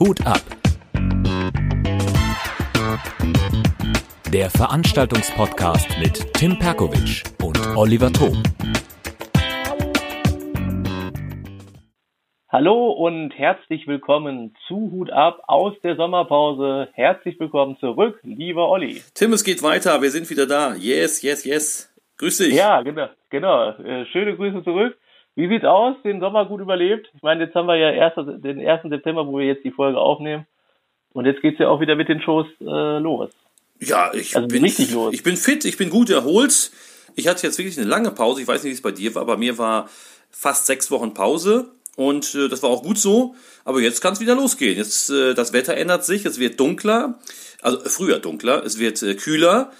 Hut ab. Der Veranstaltungspodcast mit Tim Perkovic und Oliver Thom. Hallo und herzlich willkommen zu Hut ab aus der Sommerpause. Herzlich willkommen zurück, lieber Olli. Tim, es geht weiter. Wir sind wieder da. Yes, yes, yes. Grüß dich. Ja, genau, genau. Äh, schöne Grüße zurück. Wie sieht's aus? Den Sommer gut überlebt? Ich meine, jetzt haben wir ja erst, den 1. September, wo wir jetzt die Folge aufnehmen. Und jetzt geht's ja auch wieder mit den Shows äh, los. Ja, ich also bin richtig los. Ich bin fit, ich bin gut erholt. Ich hatte jetzt wirklich eine lange Pause. Ich weiß nicht, wie es bei dir war. Bei mir war fast sechs Wochen Pause. Und äh, das war auch gut so. Aber jetzt kann es wieder losgehen. Jetzt äh, das Wetter ändert sich. Es wird dunkler. Also äh, früher dunkler. Es wird äh, kühler.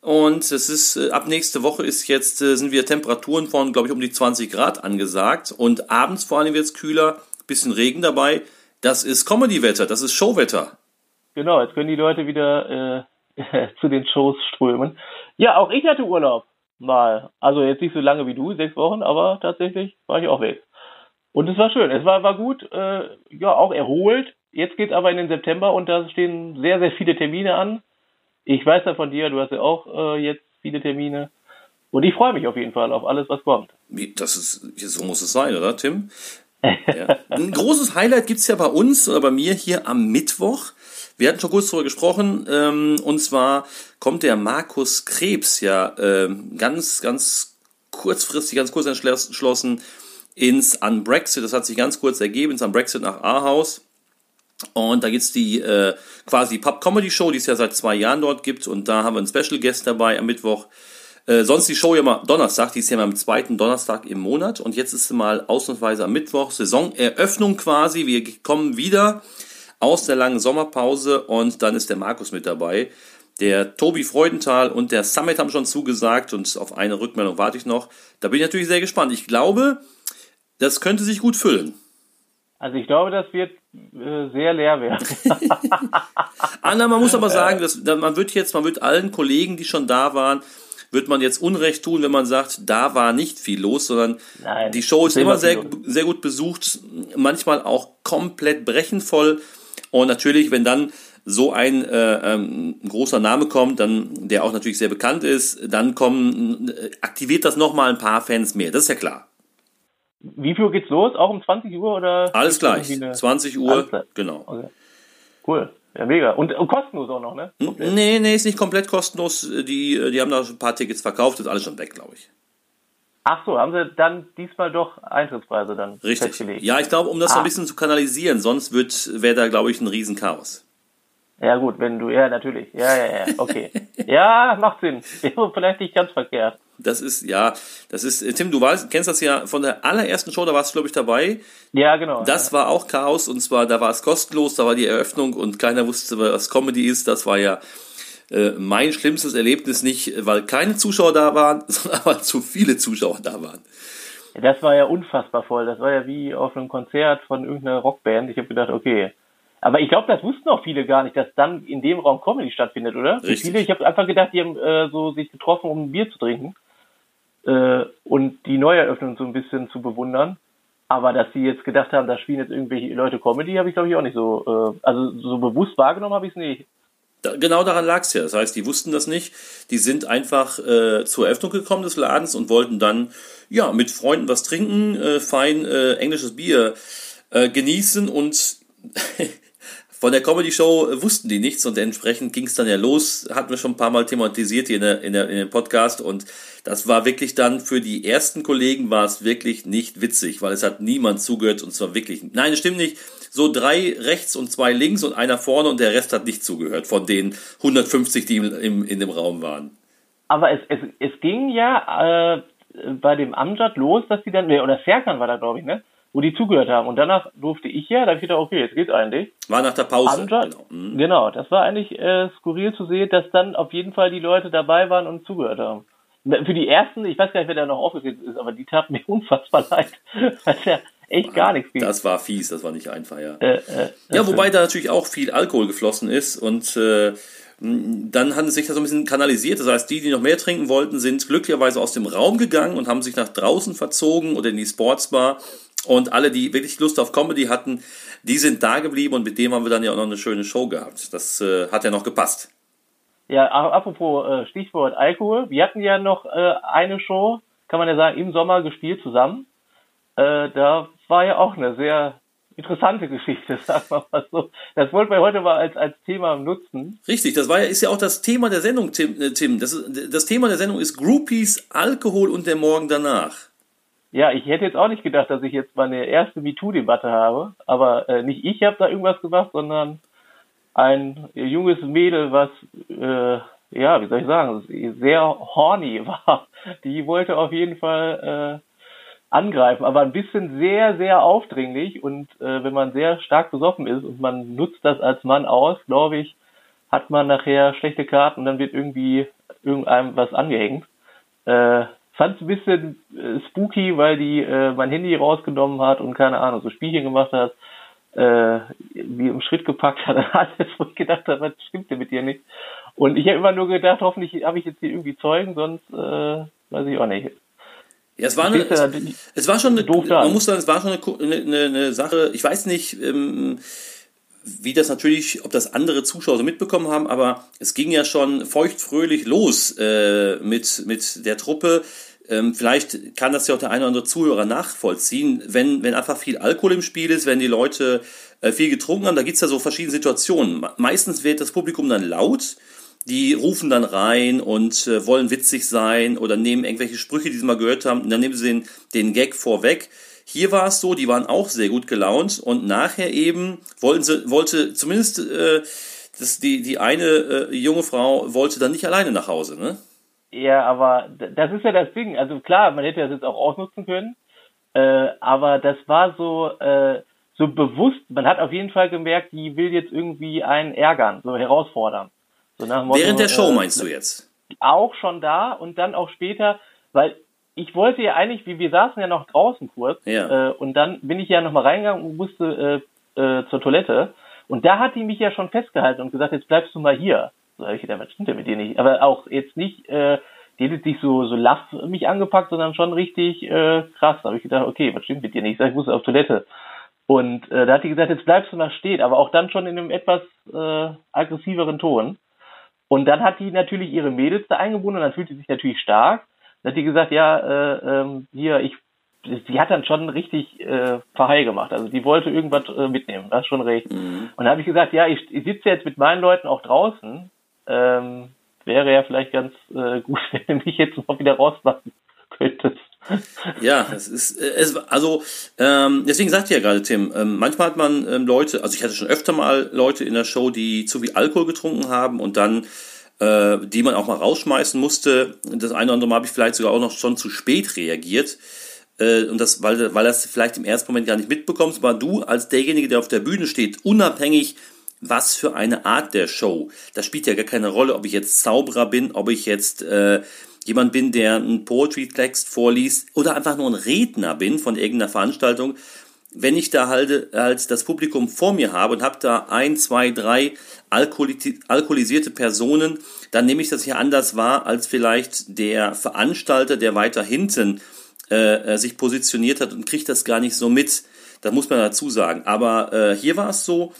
Und es ist äh, ab nächste Woche ist jetzt äh, sind wir Temperaturen von glaube ich um die 20 Grad angesagt und abends vor allem wird es kühler, bisschen Regen dabei. Das ist Comedy-Wetter, das ist Showwetter. Genau, jetzt können die Leute wieder äh, zu den Shows strömen. Ja, auch ich hatte Urlaub mal. Also jetzt nicht so lange wie du, sechs Wochen, aber tatsächlich war ich auch weg. Und es war schön. Es war, war gut, äh, ja, auch erholt. Jetzt geht es aber in den September und da stehen sehr, sehr viele Termine an. Ich weiß ja von dir, du hast ja auch äh, jetzt viele Termine. Und ich freue mich auf jeden Fall auf alles, was kommt. Das ist, so muss es sein, oder, Tim? ja. Ein großes Highlight gibt es ja bei uns oder bei mir hier am Mittwoch. Wir hatten schon kurz darüber gesprochen, ähm, und zwar kommt der Markus Krebs ja ähm, ganz, ganz kurzfristig, ganz kurz entschlossen ins Unbrexit. Das hat sich ganz kurz ergeben, ins Unbrexit nach Ahaus. Und da gibt's die äh, quasi Pub Comedy Show, die es ja seit zwei Jahren dort gibt. Und da haben wir einen Special Guest dabei am Mittwoch. Äh, sonst die Show ja mal Donnerstag, die ist ja mal am zweiten Donnerstag im Monat. Und jetzt ist sie mal ausnahmsweise am Mittwoch. Saisoneröffnung quasi. Wir kommen wieder aus der langen Sommerpause und dann ist der Markus mit dabei. Der Tobi Freudenthal und der Summit haben schon zugesagt und auf eine Rückmeldung warte ich noch. Da bin ich natürlich sehr gespannt. Ich glaube, das könnte sich gut füllen. Also ich glaube, das wird äh, sehr leer werden. Anna, man muss aber sagen, dass, man wird jetzt, man wird allen Kollegen, die schon da waren, wird man jetzt Unrecht tun, wenn man sagt, da war nicht viel los, sondern Nein, die Show ist immer sehr, sehr gut besucht, manchmal auch komplett brechenvoll. Und natürlich, wenn dann so ein äh, ähm, großer Name kommt, dann der auch natürlich sehr bekannt ist, dann kommen äh, aktiviert das nochmal ein paar Fans mehr. Das ist ja klar. Wie viel geht's los? Auch um 20 Uhr oder? Alles gleich. 20 Uhr, genau. Okay. Cool. Ja, mega. Und, und, kostenlos auch noch, ne? Komplett. Nee, nee, ist nicht komplett kostenlos. Die, die haben da ein paar Tickets verkauft, ist alles schon weg, glaube ich. Ach so, haben sie dann diesmal doch Eintrittspreise dann Richtig. festgelegt? Ja, ich glaube, um das ah. so ein bisschen zu kanalisieren, sonst wäre da, glaube ich, ein Riesenchaos. Ja gut, wenn du, ja natürlich, ja, ja, ja, okay. ja, macht Sinn. Vielleicht nicht ganz verkehrt. Das ist, ja, das ist, äh, Tim, du weißt, kennst das ja von der allerersten Show, da warst du, glaube ich, dabei. Ja, genau. Das ja. war auch Chaos und zwar, da war es kostenlos, da war die Eröffnung und keiner wusste, was Comedy ist. Das war ja äh, mein schlimmstes Erlebnis, nicht weil keine Zuschauer da waren, sondern weil zu viele Zuschauer da waren. Das war ja unfassbar voll. Das war ja wie auf einem Konzert von irgendeiner Rockband. Ich habe gedacht, okay, aber ich glaube, das wussten auch viele gar nicht, dass dann in dem Raum Comedy stattfindet, oder? Richtig. Viele, ich habe einfach gedacht, die haben äh, so sich getroffen, um ein Bier zu trinken äh, und die Neueröffnung so ein bisschen zu bewundern. Aber dass sie jetzt gedacht haben, da spielen jetzt irgendwelche Leute Comedy, habe ich glaube ich auch nicht so. Äh, also so bewusst wahrgenommen habe ich es nicht. Da, genau daran lag es ja. Das heißt, die wussten das nicht. Die sind einfach äh, zur Eröffnung gekommen des Ladens und wollten dann ja mit Freunden was trinken, äh, fein äh, englisches Bier äh, genießen und Von der Comedy Show wussten die nichts und entsprechend ging es dann ja los, hatten wir schon ein paar Mal thematisiert hier in, der, in, der, in dem Podcast und das war wirklich dann für die ersten Kollegen war es wirklich nicht witzig, weil es hat niemand zugehört und zwar wirklich, nein, das stimmt nicht, so drei rechts und zwei links und einer vorne und der Rest hat nicht zugehört von den 150, die im, in dem Raum waren. Aber es, es, es ging ja äh, bei dem Amjad los, dass die dann, oder Serkan war da glaube ich, ne? Wo die zugehört haben. Und danach durfte ich ja, da habe ich gedacht, okay, jetzt geht's eigentlich. War nach der Pause. Genau. Mhm. genau, das war eigentlich äh, skurril zu sehen, dass dann auf jeden Fall die Leute dabei waren und zugehört haben. Für die ersten, ich weiß gar nicht, wer da noch aufgetreten ist, aber die taten mir unfassbar leid, weil ja echt gar nichts ging. Das war fies, das war nicht einfach, ja. Äh, äh, ja, wobei da natürlich auch viel Alkohol geflossen ist und äh, dann hat es sich das so ein bisschen kanalisiert. Das heißt, die, die noch mehr trinken wollten, sind glücklicherweise aus dem Raum gegangen und haben sich nach draußen verzogen oder in die Sportsbar Und alle, die wirklich Lust auf Comedy hatten, die sind da geblieben und mit dem haben wir dann ja auch noch eine schöne Show gehabt. Das äh, hat ja noch gepasst. Ja, apropos äh, Stichwort Alkohol. Wir hatten ja noch äh, eine Show, kann man ja sagen, im Sommer gespielt zusammen. Äh, da war ja auch eine sehr interessante Geschichte, sagen wir mal so. Das wollten wir heute mal als, als Thema nutzen. Richtig, das war ja, ist ja auch das Thema der Sendung, Tim. Äh, Tim. Das, das Thema der Sendung ist Groupies, Alkohol und der Morgen danach. Ja, ich hätte jetzt auch nicht gedacht, dass ich jetzt meine erste MeToo-Debatte habe, aber äh, nicht ich habe da irgendwas gemacht, sondern ein junges Mädel, was, äh, ja, wie soll ich sagen, sehr horny war. Die wollte auf jeden Fall äh, angreifen, aber ein bisschen sehr, sehr aufdringlich und äh, wenn man sehr stark besoffen ist und man nutzt das als Mann aus, glaube ich, hat man nachher schlechte Karten und dann wird irgendwie irgendeinem was angehängt. Äh, fand es ein bisschen äh, spooky, weil die äh, mein Handy rausgenommen hat und keine Ahnung, so Spielchen gemacht hat, äh, wie im Schritt gepackt hat, alles, wo ich gedacht habe, was stimmt denn mit dir nicht? Und ich habe immer nur gedacht, hoffentlich habe ich jetzt hier irgendwie Zeugen, sonst äh, weiß ich auch nicht. Ja, es war, eine, es, es, war schon eine, man muss sagen, es war schon eine, eine, eine Sache, ich weiß nicht, ähm, wie das natürlich, ob das andere Zuschauer so mitbekommen haben, aber es ging ja schon feuchtfröhlich los äh, mit, mit der Truppe. Ähm, vielleicht kann das ja auch der eine oder andere Zuhörer nachvollziehen, wenn, wenn einfach viel Alkohol im Spiel ist, wenn die Leute äh, viel getrunken haben, da gibt's ja so verschiedene Situationen. Meistens wird das Publikum dann laut, die rufen dann rein und äh, wollen witzig sein oder nehmen irgendwelche Sprüche, die sie mal gehört haben, und dann nehmen sie den, den Gag vorweg. Hier war es so, die waren auch sehr gut gelaunt und nachher eben wollten sie, wollte zumindest äh, das, die, die eine äh, junge Frau wollte dann nicht alleine nach Hause, ne? Ja, aber das ist ja das Ding. Also klar, man hätte das jetzt auch ausnutzen können, äh, aber das war so, äh, so bewusst. Man hat auf jeden Fall gemerkt, die will jetzt irgendwie einen ärgern, so herausfordern. So Motto, Während der Show äh, meinst du jetzt? Auch schon da und dann auch später, weil ich wollte ja eigentlich, wie wir saßen ja noch draußen kurz, ja. äh, und dann bin ich ja nochmal reingegangen und musste äh, zur Toilette. Und da hat die mich ja schon festgehalten und gesagt, jetzt bleibst du mal hier. Habe ich gedacht, was stimmt denn mit dir nicht? Aber auch jetzt nicht, äh, die hat nicht so, so laff mich angepackt, sondern schon richtig äh, krass. Da habe ich gedacht, okay, was stimmt mit dir nicht? Ich sag, ich muss auf Toilette. Und äh, da hat die gesagt, jetzt bleibst du mal stehen, aber auch dann schon in einem etwas äh, aggressiveren Ton. Und dann hat die natürlich ihre Mädels da eingebunden und dann fühlt sie sich natürlich stark. Dann hat die gesagt, ja, äh, ähm, hier, ich, sie hat dann schon richtig äh, verheil gemacht. Also die wollte irgendwas äh, mitnehmen, das ist schon recht. Mhm. Und dann habe ich gesagt, ja, ich, ich sitze jetzt mit meinen Leuten auch draußen. Ähm, wäre ja vielleicht ganz äh, gut, wenn du mich jetzt mal wieder rauslassen könntest. Ja, es ist, äh, es, also, ähm, deswegen sagt ihr ja gerade, Tim, ähm, manchmal hat man ähm, Leute, also ich hatte schon öfter mal Leute in der Show, die zu viel Alkohol getrunken haben und dann, äh, die man auch mal rausschmeißen musste. Das eine oder andere Mal habe ich vielleicht sogar auch noch schon zu spät reagiert. Äh, und das, weil, weil das vielleicht im ersten Moment gar nicht mitbekommst, aber du als derjenige, der auf der Bühne steht, unabhängig was für eine Art der Show. Das spielt ja gar keine Rolle, ob ich jetzt Zauberer bin, ob ich jetzt äh, jemand bin, der einen Poetry-Text vorliest oder einfach nur ein Redner bin von irgendeiner Veranstaltung, wenn ich da halt als das Publikum vor mir habe und habe da ein, zwei, drei alkoholisierte Personen, dann nehme ich das hier anders wahr als vielleicht der Veranstalter, der weiter hinten äh, äh sich positioniert hat und kriegt das gar nicht so mit. Da muss man dazu sagen. Aber äh, hier war es so,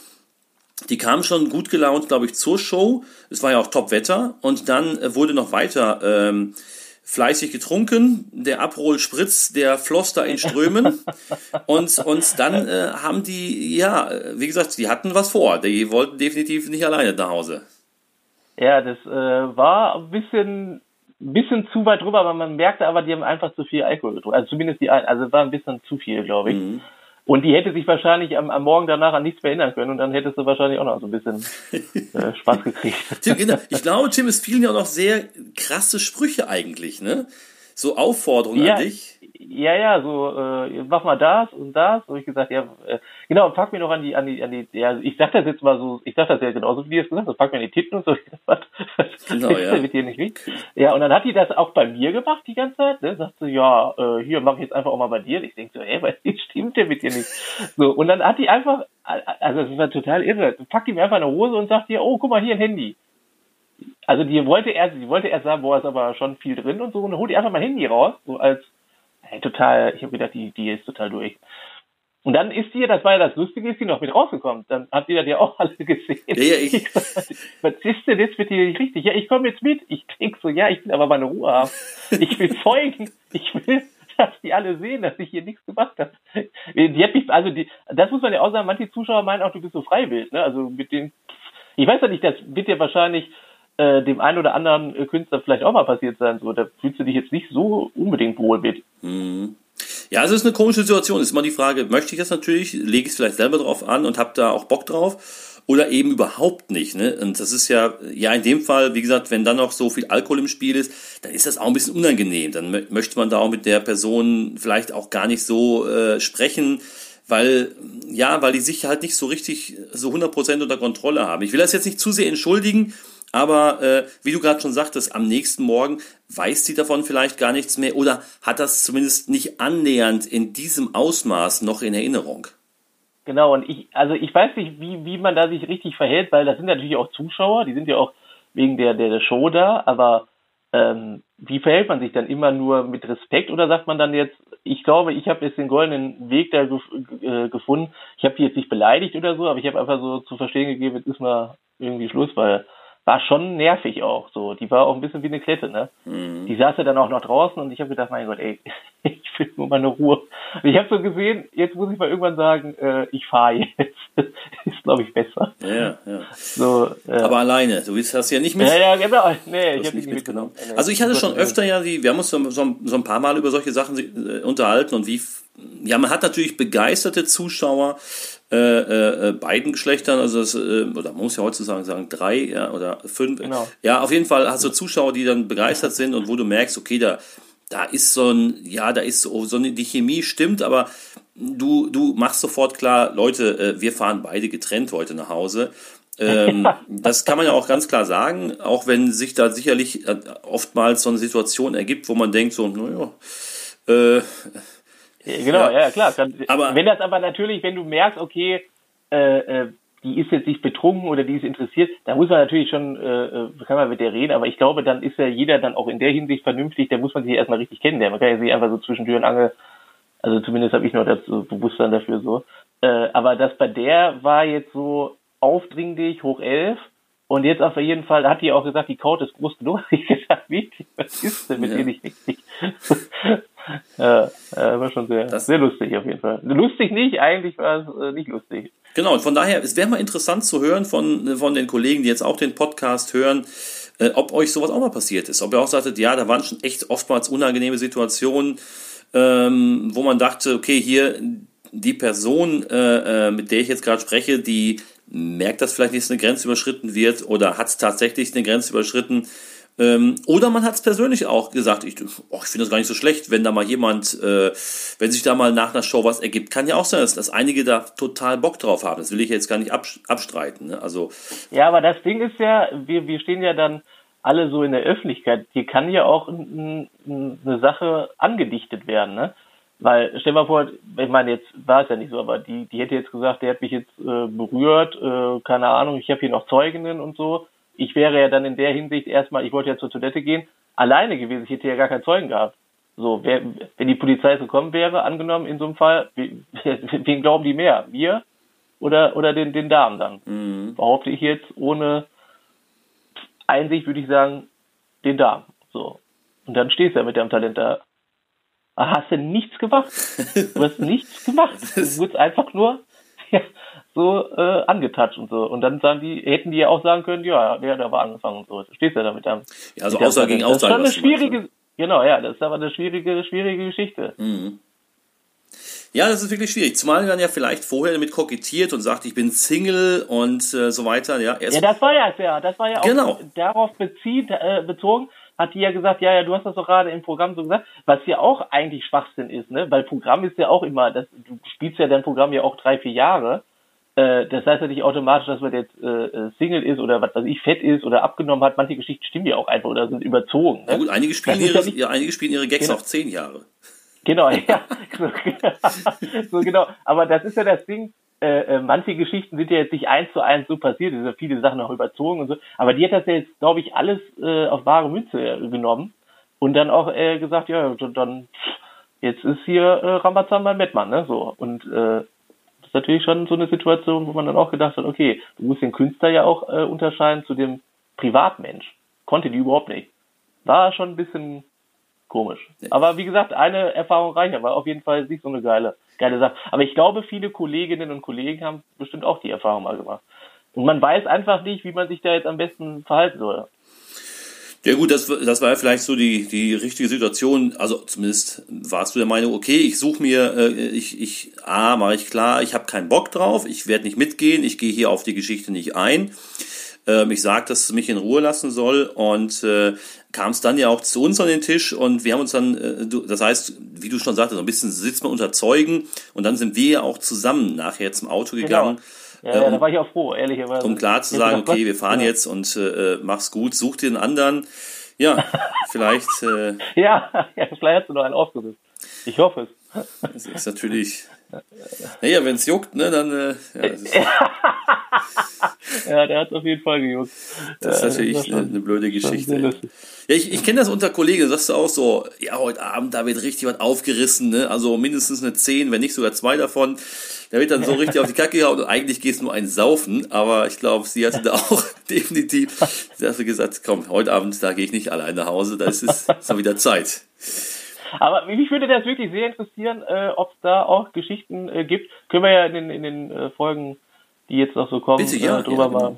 die kamen schon gut gelaunt, glaube ich, zur Show. Es war ja auch Top-Wetter. Und dann äh, wurde noch weiter ähm, fleißig getrunken. Der Aperol Spritz, der floss da in Strömen. und, und dann äh, haben die, ja, wie gesagt, die hatten was vor. Die wollten definitiv nicht alleine nach Hause. Ja, das äh, war ein bisschen, bisschen zu weit drüber, aber man merkte aber, die haben einfach zu viel Alkohol getrunken. Also zumindest die, also war ein bisschen zu viel, glaube ich. Mhm. Und die hätte sich wahrscheinlich am, am Morgen danach an nichts mehr erinnern können und dann hättest du wahrscheinlich auch noch so ein bisschen äh, Spaß gekriegt. Tim, genau. Ich glaube, Tim, es fielen ja auch noch sehr krasse Sprüche eigentlich, ne? So Aufforderungen ja, an dich ja, ja, so, äh, mach mal das und das. Und ich gesagt, ja, äh, genau, pack mir noch an die, an die, an die, ja, ich sag das jetzt mal so, ich sag das ja genauso, wie du es gesagt hast, pack mir an die Titten und so. Was, genau, ja. mit dir nicht wie? Ja, und dann hat die das auch bei mir gemacht die ganze Zeit, ne? Sagt sie, ja, äh, hier, mach ich jetzt einfach auch mal bei dir. Ich denk so, ey, was stimmt denn mit dir nicht? So, und dann hat die einfach, also das war total irre, packt die mir einfach eine Hose und sagt dir, oh, guck mal, hier ein Handy. Also die wollte erst, die wollte erst sagen, boah, ist aber schon viel drin und so, und dann holt die einfach mein Handy raus, so als Hey, total, ich habe gedacht, die, die ist total durch. Und dann ist die, das war ja das Lustige, ist die noch mit rausgekommen. Dann habt ihr das ja auch alle gesehen. Ja, ja, ich. Was ist denn jetzt mit dir nicht richtig? Ja, ich komme jetzt mit. Ich denk so, ja, ich will aber meine Ruhe haben. Ich will Zeugen. Ich will, dass die alle sehen, dass ich hier nichts gemacht habe. Die hat mich, also die, das muss man ja auch sagen, manche Zuschauer meinen auch, du bist so freiwillig, ne? Also mit den, ich weiß ja nicht, das wird ja wahrscheinlich äh, dem einen oder anderen Künstler vielleicht auch mal passiert sein. So, da fühlst du dich jetzt nicht so unbedingt wohl mit. Mhm. Ja, es ist eine komische Situation. Es ist immer die Frage, möchte ich das natürlich, lege ich es vielleicht selber drauf an und habe da auch Bock drauf oder eben überhaupt nicht. Ne? Und das ist ja, ja in dem Fall, wie gesagt, wenn dann noch so viel Alkohol im Spiel ist, dann ist das auch ein bisschen unangenehm. Dann möchte man da auch mit der Person vielleicht auch gar nicht so äh, sprechen, weil, ja, weil die sich halt nicht so richtig so 100% unter Kontrolle haben. Ich will das jetzt nicht zu sehr entschuldigen, aber äh, wie du gerade schon sagtest, am nächsten Morgen weiß sie davon vielleicht gar nichts mehr oder hat das zumindest nicht annähernd in diesem Ausmaß noch in Erinnerung. Genau, und ich, also ich weiß nicht, wie, wie man da sich richtig verhält, weil das sind natürlich auch Zuschauer, die sind ja auch wegen der, der, der Show da, aber ähm, wie verhält man sich dann immer nur mit Respekt oder sagt man dann jetzt, ich glaube, ich habe jetzt den goldenen Weg da gef äh, gefunden, ich habe die jetzt nicht beleidigt oder so, aber ich habe einfach so zu verstehen gegeben, jetzt ist mal irgendwie Schluss, weil war schon nervig auch so. Die war auch ein bisschen wie eine Klette, ne? Mhm. Die saß ja dann auch noch draußen und ich habe gedacht, mein Gott, ey, ich will nur mal eine Ruhe. ich habe so gesehen, jetzt muss ich mal irgendwann sagen, äh, ich fahre jetzt. ist, glaube ich, besser. Ja, ja. So, äh, Aber alleine, du hast ja nicht mit. Ja, ja, genau. Nee, ich habe nicht mitgenommen. mitgenommen. Also ich hatte schon öfter ja die, wir haben uns so, so, so ein paar Mal über solche Sachen äh, unterhalten und wie, ja, man hat natürlich begeisterte Zuschauer, äh, äh, beiden Geschlechtern, also das, äh, oder man muss ja heutzutage sagen, drei ja, oder fünf. Genau. Ja, auf jeden Fall hast du Zuschauer, die dann begeistert sind und wo du merkst, okay, da, da ist so ein, ja, da ist so, so eine, die Chemie stimmt, aber du, du machst sofort klar, Leute, äh, wir fahren beide getrennt heute nach Hause. Ähm, das kann man ja auch ganz klar sagen, auch wenn sich da sicherlich äh, oftmals so eine Situation ergibt, wo man denkt, so, naja, äh, Genau, ja, ja klar. Dann, aber, wenn das aber natürlich, wenn du merkst, okay, äh, äh, die ist jetzt nicht betrunken oder die ist interessiert, da muss man natürlich schon, äh, äh, kann man mit der reden, aber ich glaube, dann ist ja jeder dann auch in der Hinsicht vernünftig, da muss man sich erstmal richtig kennenlernen. Man kann ja sich einfach so zwischen Tür und Angel, also zumindest habe ich noch das Bewusstsein dafür so. Äh, aber das bei der war jetzt so aufdringlich, hoch elf, und jetzt auf jeden Fall hat die auch gesagt, die Kaut ist groß genug. Ich gesagt, wie, was ist denn mit ja. ihr nicht richtig? Ja, äh, war schon sehr, das, sehr lustig auf jeden Fall. Lustig nicht, eigentlich war es äh, nicht lustig. Genau, und von daher, es wäre mal interessant zu hören von, von den Kollegen, die jetzt auch den Podcast hören, äh, ob euch sowas auch mal passiert ist. Ob ihr auch sagtet, ja, da waren schon echt oftmals unangenehme Situationen, ähm, wo man dachte, okay, hier die Person, äh, äh mit der ich jetzt gerade spreche, die merkt das vielleicht nicht, dass eine Grenze überschritten wird oder hat es tatsächlich eine Grenze überschritten, ähm, oder man hat es persönlich auch gesagt, ich, oh, ich finde das gar nicht so schlecht, wenn da mal jemand, äh, wenn sich da mal nach einer Show was ergibt. Kann ja auch sein, dass, dass einige da total Bock drauf haben. Das will ich jetzt gar nicht abstreiten. Ne? Also, ja, aber das Ding ist ja, wir, wir stehen ja dann alle so in der Öffentlichkeit. Hier kann ja auch eine Sache angedichtet werden. Ne? Weil, stell mal vor, ich meine, jetzt war es ja nicht so, aber die, die hätte jetzt gesagt, der hat mich jetzt äh, berührt, äh, keine Ahnung, ich habe hier noch Zeuginnen und so ich wäre ja dann in der Hinsicht erstmal, ich wollte ja zur Toilette gehen, alleine gewesen. Ich hätte ja gar keinen Zeugen gehabt. So, wer, wenn die Polizei gekommen wäre, angenommen in so einem Fall, wen glauben die mehr? Wir oder, oder den, den Damen dann? Mhm. Behaupte ich jetzt ohne Einsicht, würde ich sagen, den Damen. So. Und dann stehst du ja mit deinem Talent da. Hast du nichts gemacht? Du hast nichts gemacht. Du wurdest einfach nur, ja, so äh, angetatscht und so. Und dann sagen die, hätten die ja auch sagen können, ja, der hat aber angefangen und so. Stehst du ja damit am. Ja, also Aussage gegen Aussage. Das ist schon eine schwierige, meinst, genau, ja, das ist aber eine schwierige, schwierige Geschichte. Mhm. Ja, das ist wirklich schwierig. Zumal man ja vielleicht vorher damit kokettiert und sagt, ich bin Single und äh, so weiter. Ja, ja, das war ja, ja, das war ja auch genau. darauf bezieht, äh, bezogen, hat die ja gesagt, ja, ja, du hast das doch gerade im Programm so gesagt, was ja auch eigentlich Schwachsinn ist, ne? Weil Programm ist ja auch immer, das, du spielst ja dein Programm ja auch drei, vier Jahre äh, das heißt ja nicht automatisch, dass man jetzt äh, äh, Single ist oder was weiß ich, fett ist oder abgenommen hat. Manche Geschichten stimmen ja auch einfach oder sind überzogen. Ne? Ja gut, einige spielen, ihre, ja, einige spielen ihre Gags genau. auch zehn Jahre. Genau, ja. so, so, genau. Aber das ist ja das Ding. Äh, äh, manche Geschichten sind ja jetzt nicht eins zu eins so passiert, es sind ja viele Sachen auch überzogen und so. Aber die hat das ja jetzt, glaube ich, alles äh, auf wahre Münze genommen und dann auch äh, gesagt, ja, dann jetzt ist hier äh, Rambazamba ein Mettmann, ne? So. Und äh, ist natürlich schon so eine Situation, wo man dann auch gedacht hat, okay, du musst den Künstler ja auch äh, unterscheiden zu dem Privatmensch. Konnte die überhaupt nicht. War schon ein bisschen komisch. Aber wie gesagt, eine Erfahrung reicht, aber auf jeden Fall nicht so eine geile, geile Sache. Aber ich glaube, viele Kolleginnen und Kollegen haben bestimmt auch die Erfahrung mal gemacht. Und man weiß einfach nicht, wie man sich da jetzt am besten verhalten soll. Ja gut, das, das war ja vielleicht so die, die richtige Situation. Also zumindest warst du der Meinung, okay, ich suche mir, äh, ich, ich, A, mache ich klar, ich habe keinen Bock drauf, ich werde nicht mitgehen, ich gehe hier auf die Geschichte nicht ein. Ähm, ich sage, dass es mich in Ruhe lassen soll und äh, kam es dann ja auch zu uns an den Tisch und wir haben uns dann, äh, du, das heißt, wie du schon sagtest, ein bisschen sitzt man unter Zeugen und dann sind wir ja auch zusammen nachher zum Auto Genau. Ja, ja, um- da war ich auch froh, ehrlicherweise. um klar zu sagen, okay, wir fahren ja. jetzt und äh, mach's gut, such dir einen anderen. Ja, vielleicht äh, Ja, ja, vielleicht hast du noch einen aufgesetzt. Ich hoffe es. das ist natürlich. Naja, wenn es juckt, ne, dann äh, ja, Ja, der hat auf jeden Fall gejuckt. das ist Ja, natürlich war eine, blöde Geschichte. Ja, ich, ich kenne das unter Kollegen, sagst du auch so, ja, heute Abend, da wird richtig was aufgerissen, ne? Also mindestens eine 10, wenn nicht sogar zwei davon. Da wird dann so richtig auf die Kacke gehauen und eigentlich geht's nur ein Saufen, aber ich glaube, sie hatte da auch definitiv, sie hatte gesagt, komm, heute Abend, da gehe ich nicht allein nach Hause, da ist es ist wieder Zeit. Aber mich würde das wirklich sehr interessieren, äh, ob es da auch Geschichten äh, gibt. Können wir ja in den, in den äh, Folgen, die jetzt noch so kommen, Bitte, ja, äh, drüber ja, genau. mal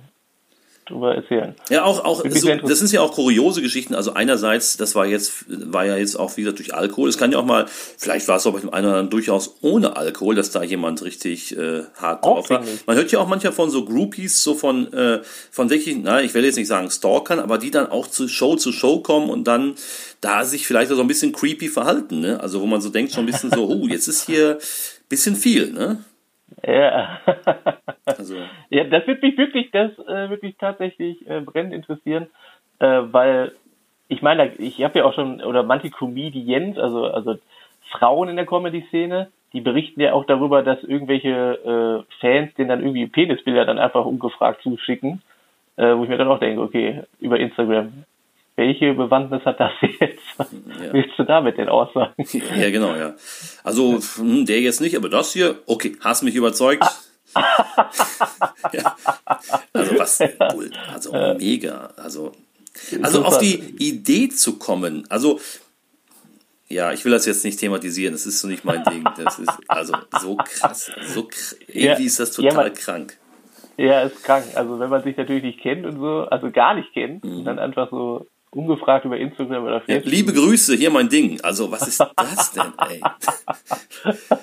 drüber erzählen. Ja, auch, auch so, das sind ja auch kuriose Geschichten. Also einerseits, das war jetzt, war ja jetzt auch wieder durch Alkohol. Es kann ja auch mal, vielleicht war es auch bei dem einen oder anderen durchaus ohne Alkohol, dass da jemand richtig äh, hart drauf war. Man hört ja auch manchmal von so Groupies, so von, äh, von wirklich, na, ich will jetzt nicht sagen Stalkern, aber die dann auch zu Show zu Show kommen und dann da sich vielleicht so ein bisschen creepy verhalten, ne? Also wo man so denkt, schon ein bisschen so, oh, jetzt ist hier ein bisschen viel, ne? Ja. Also, ja, das wird mich wirklich, das äh, wird mich tatsächlich äh, brennend interessieren, äh, weil ich meine, ich habe ja auch schon, oder manche Comedians, also, also Frauen in der Comedy-Szene, die berichten ja auch darüber, dass irgendwelche äh, Fans denen dann irgendwie Penisbilder dann einfach ungefragt zuschicken, äh, wo ich mir dann auch denke, okay, über Instagram, welche Bewandtnis hat das jetzt? Was willst du damit denn aussagen? Ja, genau, ja. Also, hm, der jetzt nicht, aber das hier, okay, hast mich überzeugt. ja. Also, was, cool, also mega. Also, also auf die Idee zu kommen, also, ja, ich will das jetzt nicht thematisieren, das ist so nicht mein Ding. Das ist also so krass, so kr irgendwie Ja, ist das ja, total man- krank. Ja, ist krank. Also wenn man sich natürlich nicht kennt und so, also gar nicht kennt, und dann einfach so ungefragt über Instagram oder Ja, Facebook. liebe Grüße, hier mein Ding. Also, was ist das denn, ey?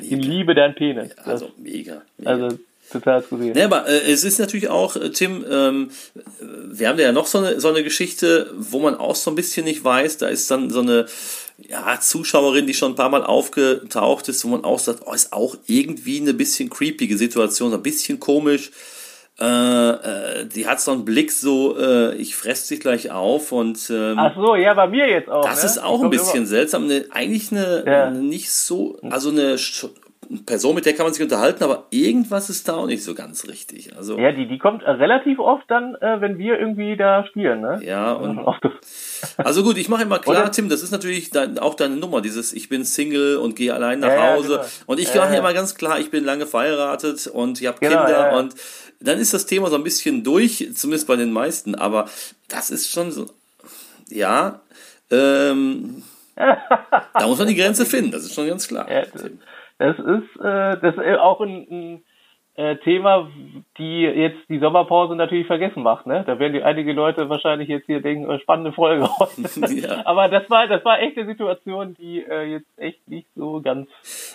Ich liebe deinen Penis. Also, mega. mega. also total skurril. Ne, aber äh, es ist natürlich auch, äh, Tim, ähm, äh, wir haben ja noch so eine, so eine Geschichte, wo man auch so ein bisschen nicht weiß, da ist dann so eine ja, Zuschauerin, die schon ein paar Mal aufgetaucht ist, wo man auch sagt, oh, ist auch irgendwie eine bisschen creepige Situation, ein bisschen komisch. Äh, äh, die hat so einen Blick so, äh, ich fress dich gleich auf und ähm, Ach so, ja, bei mir jetzt auch. das ne? ist auch Ich ein bisschen immer- seltsam. Eine, eigentlich eine, Ja. eine nicht so, also eine Person, mit der kann man sich unterhalten, aber irgendwas ist da auch nicht so ganz richtig. Also Ja, die, die kommt äh, relativ oft dann, äh, wenn wir irgendwie da spielen, ne? Ja, und Oft- also gut, ich mache immer klar? Tim, das ist natürlich dein, auch deine Nummer, dieses ich bin Single und gehe allein nach Ja, ja, Hause. genau. Und ich Ja, mache ja. immer ganz klar, ich bin lange verheiratet und ich habe Genau, Kinder ja, ja. und dann ist das Thema so ein bisschen durch, zumindest bei den meisten, aber das ist schon so, ja, ähm, da muss man die Grenze finden, das ist schon ganz klar. Ja, das ist, äh, das ist auch ein, ein äh, Thema, die jetzt die Sommerpause natürlich vergessen macht. Ne? Da werden die einige Leute wahrscheinlich jetzt hier denken, äh, spannende Folge heute. Ja. Aber das war, das war echt eine Situation, die äh, jetzt echt nicht so ganz.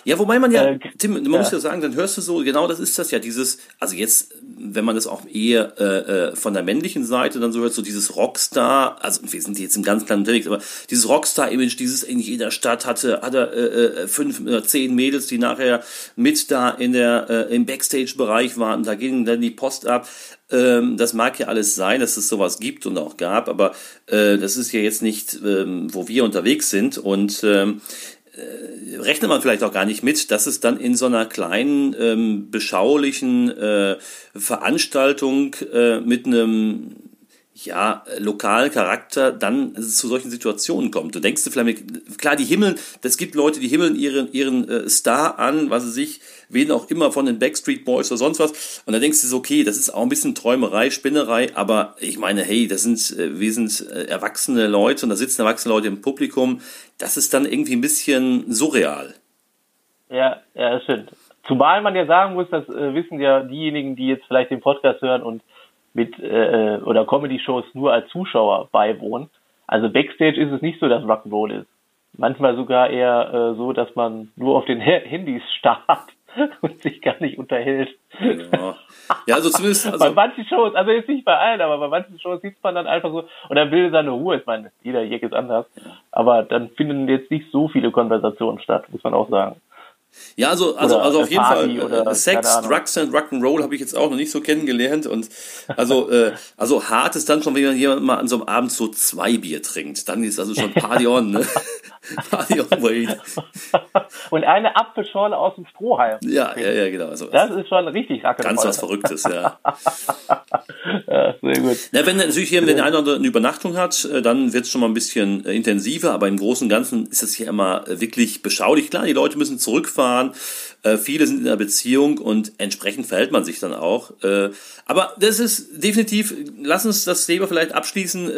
Ja, wobei man ja, Äh, Tim, man ja. muss ja sagen, dann hörst du so, genau das ist das ja, dieses, also jetzt, wenn man das auch eher äh, äh, von der männlichen Seite dann so hört, so dieses Rockstar, also wir sind jetzt im ganz kleinen unterwegs, aber dieses Rockstar-Image, dieses in jeder Stadt hatte, hat er äh, fünf oder zehn Mädels, die nachher mit da in der, äh, im Backstage-Bereich waren, da ging dann die Post ab. Ähm, das mag ja alles sein, dass es sowas gibt und auch gab, aber äh, das ist ja jetzt nicht, ähm, wo wir unterwegs sind und ähm, rechnet man vielleicht auch gar nicht mit, dass es dann in so einer kleinen, ähm, beschaulichen äh, Veranstaltung äh, mit einem ja, lokalen Charakter dann zu solchen Situationen kommt. Du denkst du vielleicht, klar, die himmeln, es gibt Leute, die himmeln ihren, ihren äh, Star an, was sie sich, wen auch immer von den Backstreet Boys oder sonst was. Und da denkst du so, okay, das ist auch ein bisschen Träumerei, Spinnerei, aber ich meine, hey, das sind, äh, wir sind äh, erwachsene Leute und da sitzen erwachsene Leute im Publikum. Das ist dann irgendwie ein bisschen surreal. Ja, ja, das stimmt. Zumal man ja sagen muss, das äh, wissen ja diejenigen, die jetzt vielleicht den Podcast hören und mit äh, oder Comedy-Shows nur als Zuschauer beiwohnen. Also Backstage ist es nicht so, dass Rock'n'Roll ist. Manchmal sogar eher äh, so, dass man nur auf den Handys starrt und sich gar nicht unterhält. Ja, ja also zumindest. Also bei manchen Shows, also jetzt nicht bei allen, aber bei manchen Shows sieht man dann einfach so, und dann will seine Ruhe. Ich meine, jeder hier ist anders. Aber dann finden jetzt nicht so viele Konversationen statt, muss man auch sagen. Ja, also, also, also auf jeden Party Fall oder, Sex, Drugs and Rock'n'Roll habe ich jetzt auch noch nicht so kennengelernt. Und also, äh, also hart ist dann schon, wenn jemand mal an so einem Abend so zwei Bier trinkt. Dann ist also schon Party on, ne? Party on Wait. Und eine Apfelschorle aus dem Strohhalm. Ja, ja, ja, genau. Also, das ist schon richtig Ganz was Verrücktes, ja. ja sehr gut. Ja, wenn natürlich hier, wenn der eine oder eine Übernachtung hat, äh, dann wird es schon mal ein bisschen äh, intensiver, aber im Großen und Ganzen ist es hier immer äh, wirklich beschaulich. Klar, die Leute müssen zurückfahren, viele sind in einer Beziehung und entsprechend verhält man sich dann auch. aber das ist definitiv, lass uns das Thema vielleicht abschließen.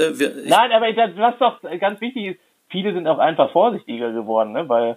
Nein, aber das, was doch ganz wichtig ist, viele sind auch einfach vorsichtiger geworden, ne? weil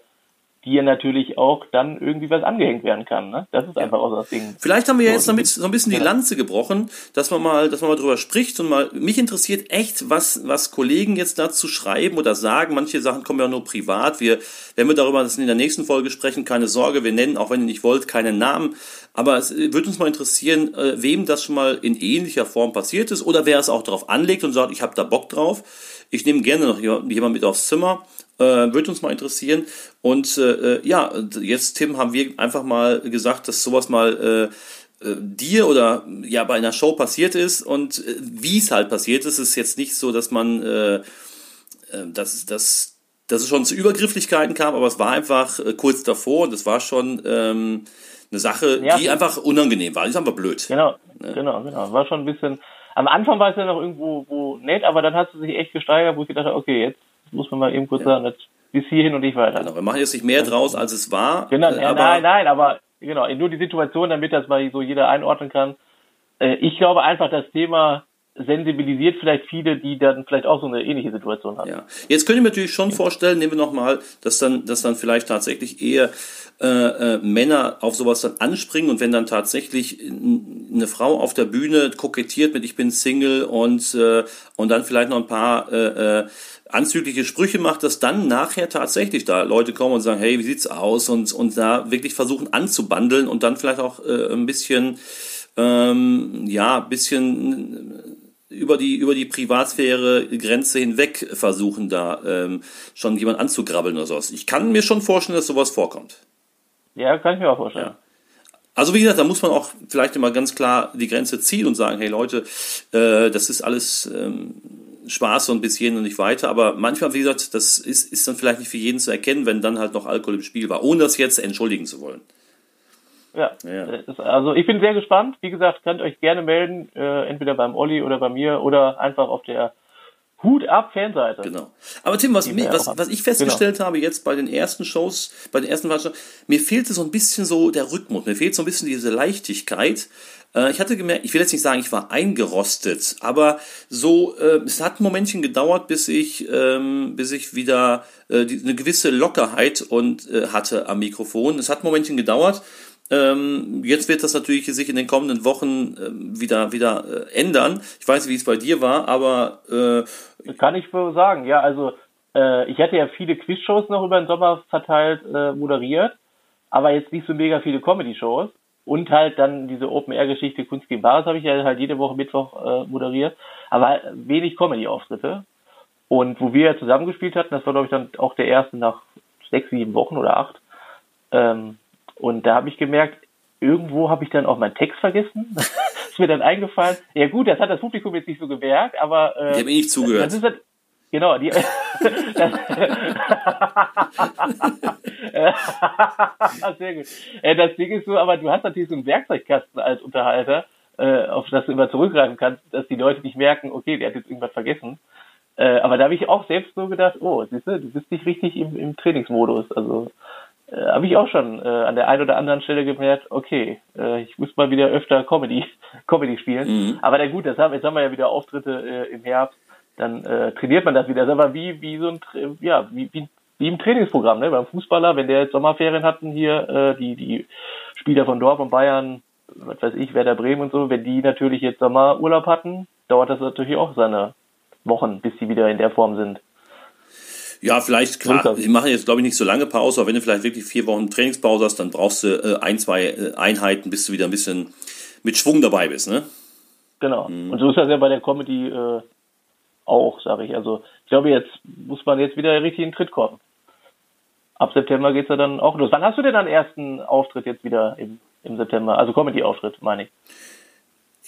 die ja natürlich auch dann irgendwie was angehängt werden kann. Ne? Das ist einfach auch das Ding. Vielleicht haben wir ja jetzt damit so ein bisschen die Lanze gebrochen, dass man mal, dass man mal drüber spricht und mal, mich interessiert echt, was, was Kollegen jetzt dazu schreiben oder sagen. Manche Sachen kommen ja nur privat. Wir, wenn wir darüber in der nächsten Folge sprechen, keine Sorge, wir nennen, auch wenn ihr nicht wollt, keinen Namen. Aber es würde uns mal interessieren, äh, wem das schon mal in ähnlicher Form passiert ist oder wer es auch darauf anlegt und sagt, ich habe da Bock drauf. Ich nehme gerne noch jemand mit aufs Zimmer äh, würde uns mal interessieren. Und äh, äh, ja, jetzt, Tim, haben wir einfach mal gesagt, dass sowas mal äh, äh, dir oder ja bei einer Show passiert ist und wie es halt passiert ist, ist jetzt nicht so, dass man äh, dass, dass, dass es schon zu Übergrifflichkeiten kam, aber es war einfach kurz davor und es war schon ähm, eine Sache, ja, die einfach unangenehm war. Die ist einfach blöd. Genau, ja. genau, genau. War schon ein bisschen. Am Anfang war es ja noch irgendwo wo nett, aber dann hat es sich echt gesteigert, wo ich gedacht habe, okay, jetzt muss man mal eben kurz ja. sagen, jetzt bis hierhin und nicht weiter. Genau, wir machen jetzt nicht mehr draus, als es war. Genau, äh, ja, nein, nein, aber genau, nur die Situation, damit das mal so jeder einordnen kann. Äh, ich glaube einfach, das Thema sensibilisiert vielleicht viele, die dann vielleicht auch so eine ähnliche Situation haben. Ja. Jetzt könnte ich mir natürlich schon vorstellen, nehmen wir nochmal, dass dann, dass dann vielleicht tatsächlich eher äh, äh, Männer auf sowas dann anspringen und wenn dann tatsächlich eine Frau auf der Bühne kokettiert mit ich bin Single und, äh, und dann vielleicht noch ein paar äh, äh, anzügliche Sprüche macht, dass dann nachher tatsächlich da Leute kommen und sagen, hey, wie sieht's aus? Und, und da wirklich versuchen anzubandeln und dann vielleicht auch äh, ein bisschen, ähm, ja, bisschen über die, über die Privatsphäre Grenze hinweg versuchen, da ähm, schon jemand anzugrabbeln oder sowas. Ich kann mir schon vorstellen, dass sowas vorkommt. Ja, kann ich mir auch vorstellen. Ja. Also wie gesagt, da muss man auch vielleicht immer ganz klar die Grenze ziehen und sagen, hey Leute, äh, das ist alles ähm, Spaß und bis hierhin und nicht weiter. Aber manchmal, wie gesagt, das ist, ist dann vielleicht nicht für jeden zu erkennen, wenn dann halt noch Alkohol im Spiel war, ohne das jetzt entschuldigen zu wollen. Ja, ja. also ich bin sehr gespannt. Wie gesagt, könnt euch gerne melden, äh, entweder beim Olli oder bei mir oder einfach auf der Hut ab Fanseite. Genau. Aber Tim, was, mir, was, was ich festgestellt genau. habe jetzt bei den ersten Shows, bei den ersten Veranstaltungen, mir fehlte so ein bisschen so der Rhythmus, mir fehlt so ein bisschen diese Leichtigkeit. Äh, ich hatte gemerkt, ich will jetzt nicht sagen, ich war eingerostet, aber so, äh, es hat ein Momentchen gedauert, bis ich, ähm, bis ich wieder äh, die, eine gewisse Lockerheit und äh, hatte am Mikrofon. Es hat ein Momentchen gedauert. Ähm, jetzt wird das natürlich sich in den kommenden Wochen äh, wieder, wieder äh, ändern. Ich weiß nicht, wie es bei dir war, aber äh, kann ich so sagen. Ja, also äh, ich hatte ja viele Quizshows noch über den Sommer verteilt äh, moderiert, aber jetzt nicht so mega viele Comedy-Shows. Und halt dann diese Open-Air-Geschichte Kunst gegen Bares habe ich ja halt jede Woche Mittwoch äh, moderiert, aber wenig Comedy-Auftritte. Und wo wir ja zusammengespielt hatten, das war glaube ich dann auch der erste nach sechs, sieben Wochen oder acht. Ähm, und da habe ich gemerkt, irgendwo habe ich dann auch meinen Text vergessen. ist mir dann eingefallen. Ja gut, das hat das Publikum jetzt nicht so gemerkt, aber äh, ich habe eh nicht zugehört. Das ist halt, Genau, die. Sehr gut. Äh, das Ding ist so, aber du hast natürlich so einen Werkzeugkasten als Unterhalter, äh, auf das du immer zurückgreifen kannst, dass die Leute nicht merken, okay, der hat jetzt irgendwas vergessen. Äh, aber da habe ich auch selbst so gedacht, oh, siehst du, du bist nicht richtig im, im Trainingsmodus. Also äh, habe ich auch schon äh, an der einen oder anderen Stelle gemerkt, okay, äh, ich muss mal wieder öfter Comedy, Comedy spielen. Mhm. Aber na gut, das haben, jetzt haben wir ja wieder Auftritte äh, im Herbst, dann äh, trainiert man das wieder. Das ist aber wie, wie so ein, ja, wie, wie, wie im Trainingsprogramm, ne? Beim Fußballer, wenn der jetzt Sommerferien hatten hier, äh, die, die Spieler von Dortmund, Bayern, was weiß ich, Werder Bremen und so, wenn die natürlich jetzt Sommerurlaub hatten, dauert das natürlich auch seine Wochen, bis sie wieder in der Form sind. Ja, vielleicht, klar, die machen jetzt, glaube ich, nicht so lange Pause, aber wenn du vielleicht wirklich vier Wochen Trainingspause hast, dann brauchst du äh, ein, zwei äh, Einheiten, bis du wieder ein bisschen mit Schwung dabei bist, ne? Genau. Mhm. Und so ist das ja bei der Comedy äh, auch, sage ich. Also ich glaube, jetzt muss man jetzt wieder richtig in den Tritt kommen. Ab September geht's ja dann auch los. Wann hast du denn deinen ersten Auftritt jetzt wieder im, im September? Also Comedy-Auftritt, meine ich.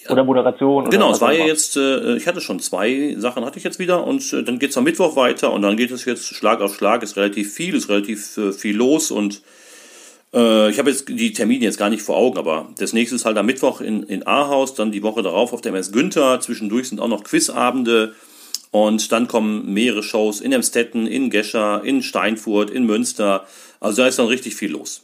Oder Moderation. Genau, es war ja jetzt, äh, ich hatte schon zwei Sachen, hatte ich jetzt wieder und äh, dann geht's am Mittwoch weiter und dann geht es jetzt Schlag auf Schlag, ist relativ viel, ist relativ äh, viel los und äh, ich habe jetzt die Termine jetzt gar nicht vor Augen, aber das nächste ist halt am Mittwoch in, in Ahaus, dann die Woche darauf auf der MS Günther, zwischendurch sind auch noch Quizabende und dann kommen mehrere Shows in Emstetten, in Gescher, in Steinfurt, in Münster, also da ist dann richtig viel los.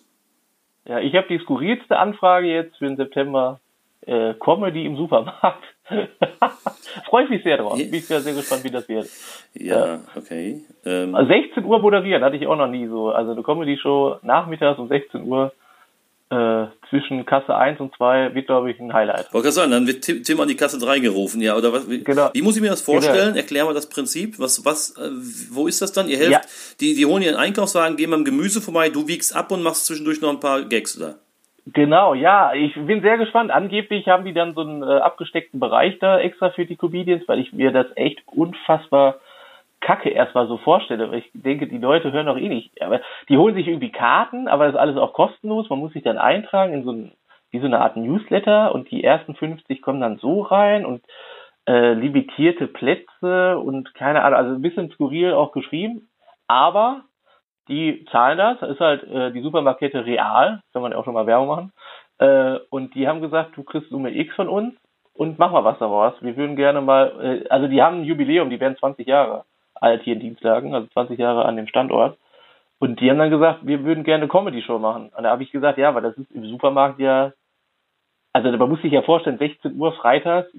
Ja, ich habe die skurrilste Anfrage jetzt für den September äh, Comedy im Supermarkt. Freue ich mich sehr drauf. Bin ich sehr, sehr gespannt, wie das wird. Ja, okay. Ähm, also 16 Uhr moderieren hatte ich auch noch nie so. Also eine Comedy-Show nachmittags um 16 Uhr äh, zwischen Kasse 1 und 2 wird, glaube ich, ein Highlight. Wollte sagen, dann wird Tim, Tim an die Kasse 3 gerufen, ja, oder was? Wie, genau. wie muss ich mir das vorstellen? Genau. Erklär mal das Prinzip. Was, was, äh, wo ist das dann? Ihr helft, ja. die, die holen ihren Einkaufswagen, gehen beim Gemüse vorbei, du wiegst ab und machst zwischendurch noch ein paar Gags, oder? Genau, ja, ich bin sehr gespannt. Angeblich haben die dann so einen äh, abgesteckten Bereich da extra für die Comedians, weil ich mir das echt unfassbar kacke erstmal so vorstelle. Ich denke, die Leute hören doch eh nicht. Aber die holen sich irgendwie Karten, aber das ist alles auch kostenlos. Man muss sich dann eintragen in so ein, wie so eine Art Newsletter und die ersten 50 kommen dann so rein und äh, limitierte Plätze und keine Ahnung, also ein bisschen skurril auch geschrieben. Aber die zahlen das, das ist halt äh, die Supermarkette real, kann man ja auch schon mal Werbung machen. Äh, und die haben gesagt, du kriegst Summe X von uns und mach mal was daraus. Wir würden gerne mal, äh, also die haben ein Jubiläum, die werden 20 Jahre alt hier in Dienstlagen, also 20 Jahre an dem Standort. Und die haben dann gesagt, wir würden gerne eine Comedy-Show machen. Und da habe ich gesagt, ja, weil das ist im Supermarkt ja, also man muss sich ja vorstellen, 16 Uhr freitags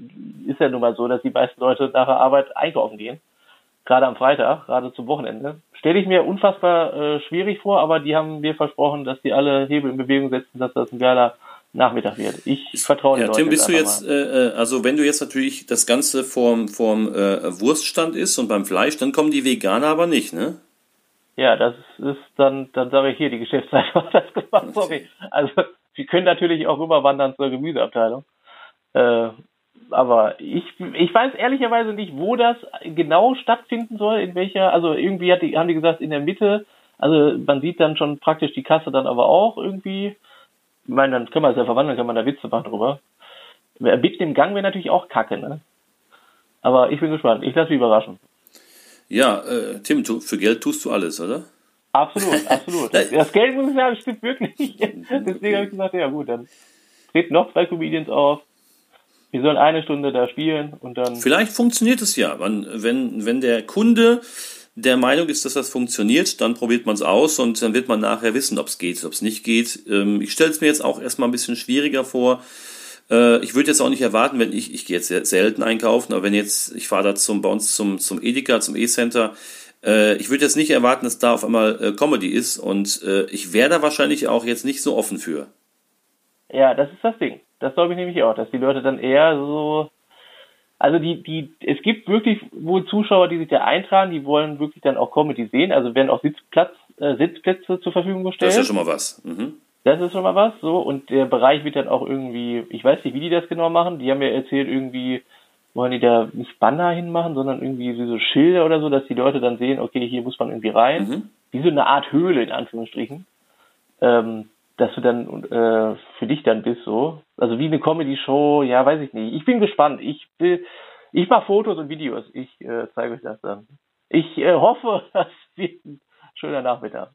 ist ja nun mal so, dass die meisten Leute nach der Arbeit einkaufen gehen gerade am Freitag, gerade zum Wochenende. Stelle ich mir unfassbar äh, schwierig vor, aber die haben mir versprochen, dass die alle Hebel in Bewegung setzen, dass das ein geiler Nachmittag wird. Ich vertraue ja, Tim, bist du jetzt, äh, äh, also wenn du jetzt natürlich das Ganze vorm, vorm äh, Wurststand ist und beim Fleisch, dann kommen die Veganer aber nicht, ne? Ja, das ist dann, dann sage ich hier, die Geschäftsleitung hat das gemacht, sorry. Also, sie können natürlich auch rüberwandern zur Gemüseabteilung. Äh, aber ich, ich weiß ehrlicherweise nicht, wo das genau stattfinden soll, in welcher, also irgendwie die, haben die gesagt, in der Mitte, also man sieht dann schon praktisch die Kasse dann aber auch irgendwie. Ich meine, dann können wir es ja verwandeln, kann man da Witze machen drüber. Mitten im Gang wäre natürlich auch kacke, ne? Aber ich bin gespannt. Ich lasse mich überraschen. Ja, äh, Tim, tu, für Geld tust du alles, oder? Absolut, absolut. das Geld muss ich sagen, stimmt wirklich. Deswegen habe ich gesagt, ja gut, dann treten noch zwei Comedians auf wir sollen eine Stunde da spielen und dann. Vielleicht funktioniert es ja. Wenn, wenn der Kunde der Meinung ist, dass das funktioniert, dann probiert man es aus und dann wird man nachher wissen, ob es geht, ob es nicht geht. Ähm, ich stelle es mir jetzt auch erstmal ein bisschen schwieriger vor. Äh, ich würde jetzt auch nicht erwarten, wenn ich, ich gehe jetzt sehr selten einkaufen, aber wenn jetzt, ich fahre da zum, bei uns zum, zum Edeka, zum E-Center, äh, ich würde jetzt nicht erwarten, dass da auf einmal äh, Comedy ist und ich wäre da wahrscheinlich auch jetzt nicht so offen für. Ja, das ist das Ding. Das glaube ich nämlich auch, dass die Leute dann eher so, also die, die, es gibt wirklich wohl Zuschauer, die sich da eintragen, die wollen wirklich dann auch Comedy sehen, also werden auch Sitzplatz, äh, Sitzplätze zur Verfügung gestellt. Das ist ja schon mal was. Mhm. Das ist schon mal was, so, und der Bereich wird dann auch irgendwie, ich weiß nicht, wie die das genau machen, die haben mir erzählt, irgendwie wollen die da nicht Banner hinmachen, sondern irgendwie so Schilder oder so, dass die Leute dann sehen, okay, hier muss man irgendwie rein. Mhm. Wie so eine Art Höhle, in Anführungsstrichen. Ähm, dass du dann äh, für dich dann bist so. Also wie eine Comedy-Show, ja, weiß ich nicht. Ich bin gespannt. Ich will, ich mache Fotos und Videos. Ich äh, zeige euch das dann. Ich äh, hoffe, das wird ein schöner Nachmittag.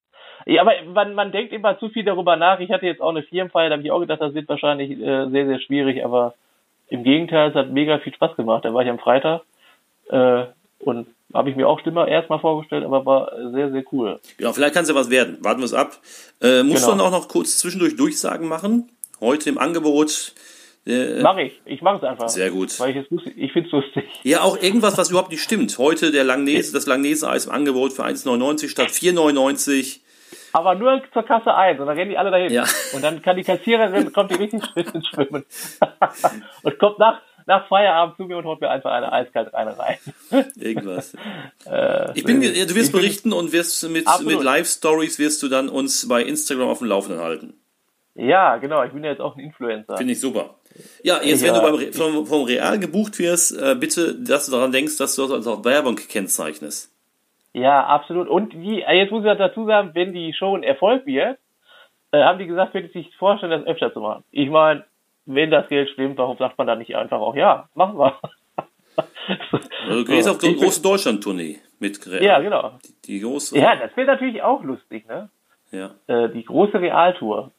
Ja, aber man, man denkt immer zu viel darüber nach. Ich hatte jetzt auch eine Firmenfeier, da habe ich auch gedacht, das wird wahrscheinlich äh, sehr, sehr schwierig, aber Im Gegenteil, es hat mega viel Spaß gemacht. Da war ich am Freitag äh, und habe ich mir auch Stimme erstmal vorgestellt, aber war sehr, sehr cool. Ja, vielleicht kann es ja was werden. Warten wir es ab. Äh, musst genau. du dann auch noch kurz zwischendurch Durchsagen machen? Heute im Angebot. Äh, Mach ich. Ich mache es einfach. Sehr gut. Weil ich es lustig, ich finde es lustig. Ja, auch irgendwas, was überhaupt nicht stimmt. Heute der Langnese, das Langnese-Eis im Angebot für 1,99 statt 4,99. Aber nur zur Kasse 1 und dann rennen die alle dahin. Ja. Und dann kann die Kassiererin, kommt die richtig Schwimmen. und kommt nach, nach Feierabend zu mir und holt mir einfach eine eiskalt reine rein. Irgendwas. äh, ich bin, du wirst berichten und wirst mit, mit Live-Stories wirst du dann uns bei Instagram auf dem Laufenden halten. Ja, genau. Ich bin ja jetzt auch ein Influencer. Finde ich super. Ja, jetzt, ja. wenn du beim, vom, vom Real gebucht wirst, äh, bitte, dass du daran denkst, dass du das als auch Werbung kennzeichnest. Ja, absolut. Und die, äh, jetzt muss ich dazu sagen, wenn die Show ein Erfolg wird, äh, haben die gesagt, würde ich sich vorstellen, das öfter zu machen. Ich meine, wenn das Geld stimmt, warum sagt man da nicht einfach auch, ja, machen wir. Also, du gehst auf so eine große Deutschland-Tournee mit Real. Ja, genau. Die, die große. Ja, das wäre natürlich auch lustig, ne? Ja. Äh, die große Realtour.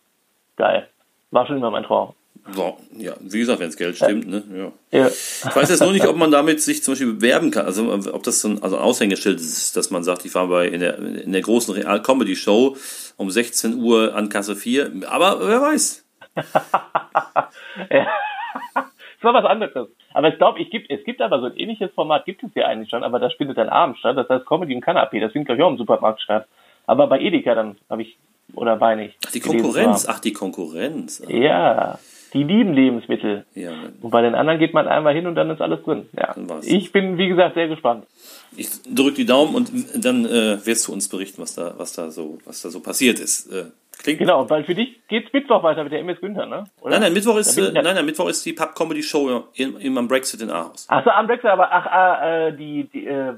Geil. War schon immer mein Traum. So, ja, wie gesagt, wenn das Geld stimmt, ne? Ja. ja. Ich weiß jetzt nur nicht, ob man damit sich zum Beispiel bewerben kann. Also ob das so ein, also ein Aushängeschild ist, dass man sagt, ich war bei in der, in der großen Real Comedy Show um 16 Uhr an Kasse 4. Aber wer weiß. Das war was anderes. Aber ich glaube, gibt, es gibt aber so ein ähnliches Format, gibt es ja eigentlich schon, aber das findet dann abends statt. Das heißt Comedy im Kanapé. Das findet, glaube ich, auch im Supermarkt statt. Aber bei Edeka dann habe ich, oder bei nicht. Ach, die Konkurrenz. Ach, die Konkurrenz. Ja. Die lieben Lebensmittel. Ja. Und bei den anderen geht man einmal hin und dann ist alles drin. Ja. Ich bin, wie gesagt, sehr gespannt. Ich drücke die Daumen und dann äh, wirst du uns berichten, was da, was da so, was da so passiert ist. Äh, klingt genau, weil für dich geht's Mittwoch weiter mit der MS Günther, ne? Oder? Nein, nein, Mittwoch ist, äh, nein, nein, Mittwoch ist die Pub Comedy Show im, im, am Brexit in Aarhus. Achso, am Brexit, aber ach, äh, die, die äh,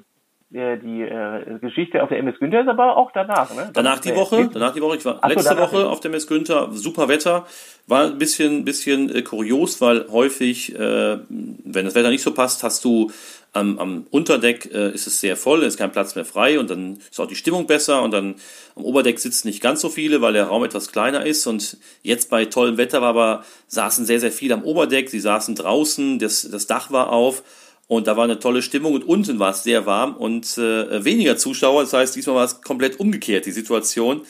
äh, die äh, Geschichte auf der MS Günther ist aber auch danach, ne? Danach die Woche, danach die Woche. Ich war Ach letzte so, Woche auf der MS Günther, super Wetter. War ein bisschen, bisschen äh, kurios, weil häufig, äh, wenn das Wetter nicht so passt, hast du am, am Unterdeck äh, ist es sehr voll, ist kein Platz mehr frei und dann ist auch die Stimmung besser und dann am Oberdeck sitzen nicht ganz so viele, weil der Raum etwas kleiner ist und jetzt bei tollem Wetter war aber, saßen sehr, sehr viele am Oberdeck, sie saßen draußen, das, das Dach war auf und da war eine tolle Stimmung und unten war es sehr warm und äh, weniger Zuschauer. Das heißt, diesmal war es komplett umgekehrt, die Situation.